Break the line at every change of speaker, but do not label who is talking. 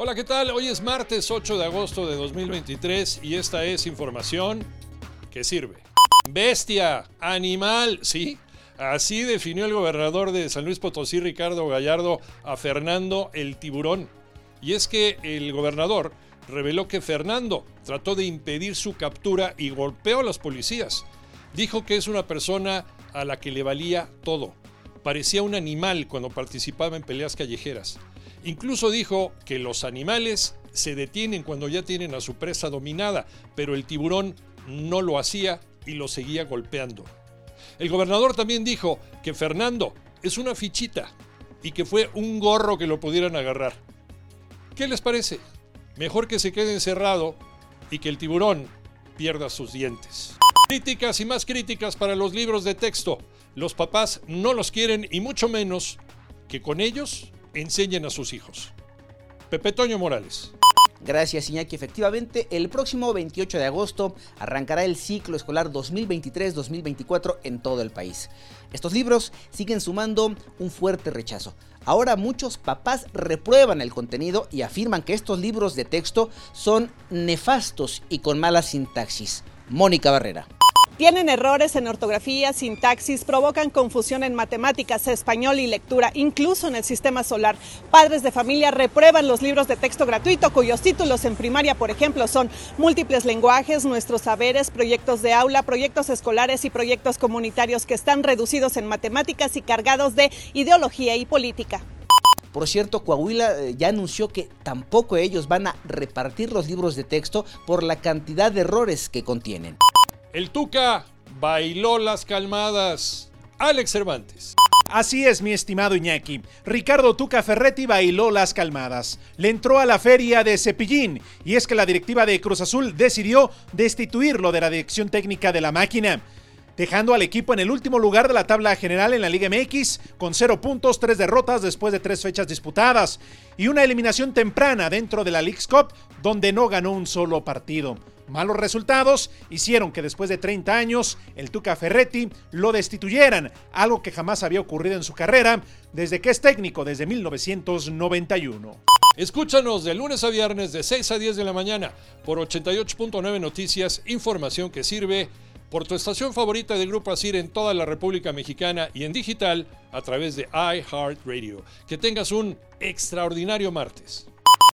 Hola, ¿qué tal? Hoy es martes 8 de agosto de 2023 y esta es información que sirve. Bestia, animal, sí. Así definió el gobernador de San Luis Potosí, Ricardo Gallardo, a Fernando el tiburón. Y es que el gobernador reveló que Fernando trató de impedir su captura y golpeó a los policías. Dijo que es una persona a la que le valía todo. Parecía un animal cuando participaba en peleas callejeras. Incluso dijo que los animales se detienen cuando ya tienen a su presa dominada, pero el tiburón no lo hacía y lo seguía golpeando. El gobernador también dijo que Fernando es una fichita y que fue un gorro que lo pudieran agarrar. ¿Qué les parece? Mejor que se quede encerrado y que el tiburón pierda sus dientes. Críticas y más críticas para los libros de texto. Los papás no los quieren y mucho menos que con ellos enseñen a sus hijos. Pepe Toño Morales.
Gracias, Iñaki. Efectivamente, el próximo 28 de agosto arrancará el ciclo escolar 2023-2024 en todo el país. Estos libros siguen sumando un fuerte rechazo. Ahora muchos papás reprueban el contenido y afirman que estos libros de texto son nefastos y con mala sintaxis. Mónica Barrera.
Tienen errores en ortografía, sintaxis, provocan confusión en matemáticas, español y lectura, incluso en el sistema solar. Padres de familia reprueban los libros de texto gratuito cuyos títulos en primaria, por ejemplo, son múltiples lenguajes, nuestros saberes, proyectos de aula, proyectos escolares y proyectos comunitarios que están reducidos en matemáticas y cargados de ideología y política.
Por cierto, Coahuila eh, ya anunció que tampoco ellos van a repartir los libros de texto por la cantidad de errores que contienen.
El Tuca bailó las calmadas. Alex Cervantes.
Así es, mi estimado Iñaki. Ricardo Tuca Ferretti bailó las calmadas. Le entró a la feria de Cepillín y es que la directiva de Cruz Azul decidió destituirlo de la dirección técnica de la máquina dejando al equipo en el último lugar de la tabla general en la Liga MX, con 0 puntos, 3 derrotas después de 3 fechas disputadas, y una eliminación temprana dentro de la League's Cup, donde no ganó un solo partido. Malos resultados hicieron que después de 30 años el Tuca Ferretti lo destituyeran, algo que jamás había ocurrido en su carrera desde que es técnico desde 1991.
Escúchanos de lunes a viernes de 6 a 10 de la mañana por 88.9 Noticias, información que sirve por tu estación favorita de Grupo Asir en toda la República Mexicana y en digital a través de iHeartRadio. Que tengas un extraordinario martes.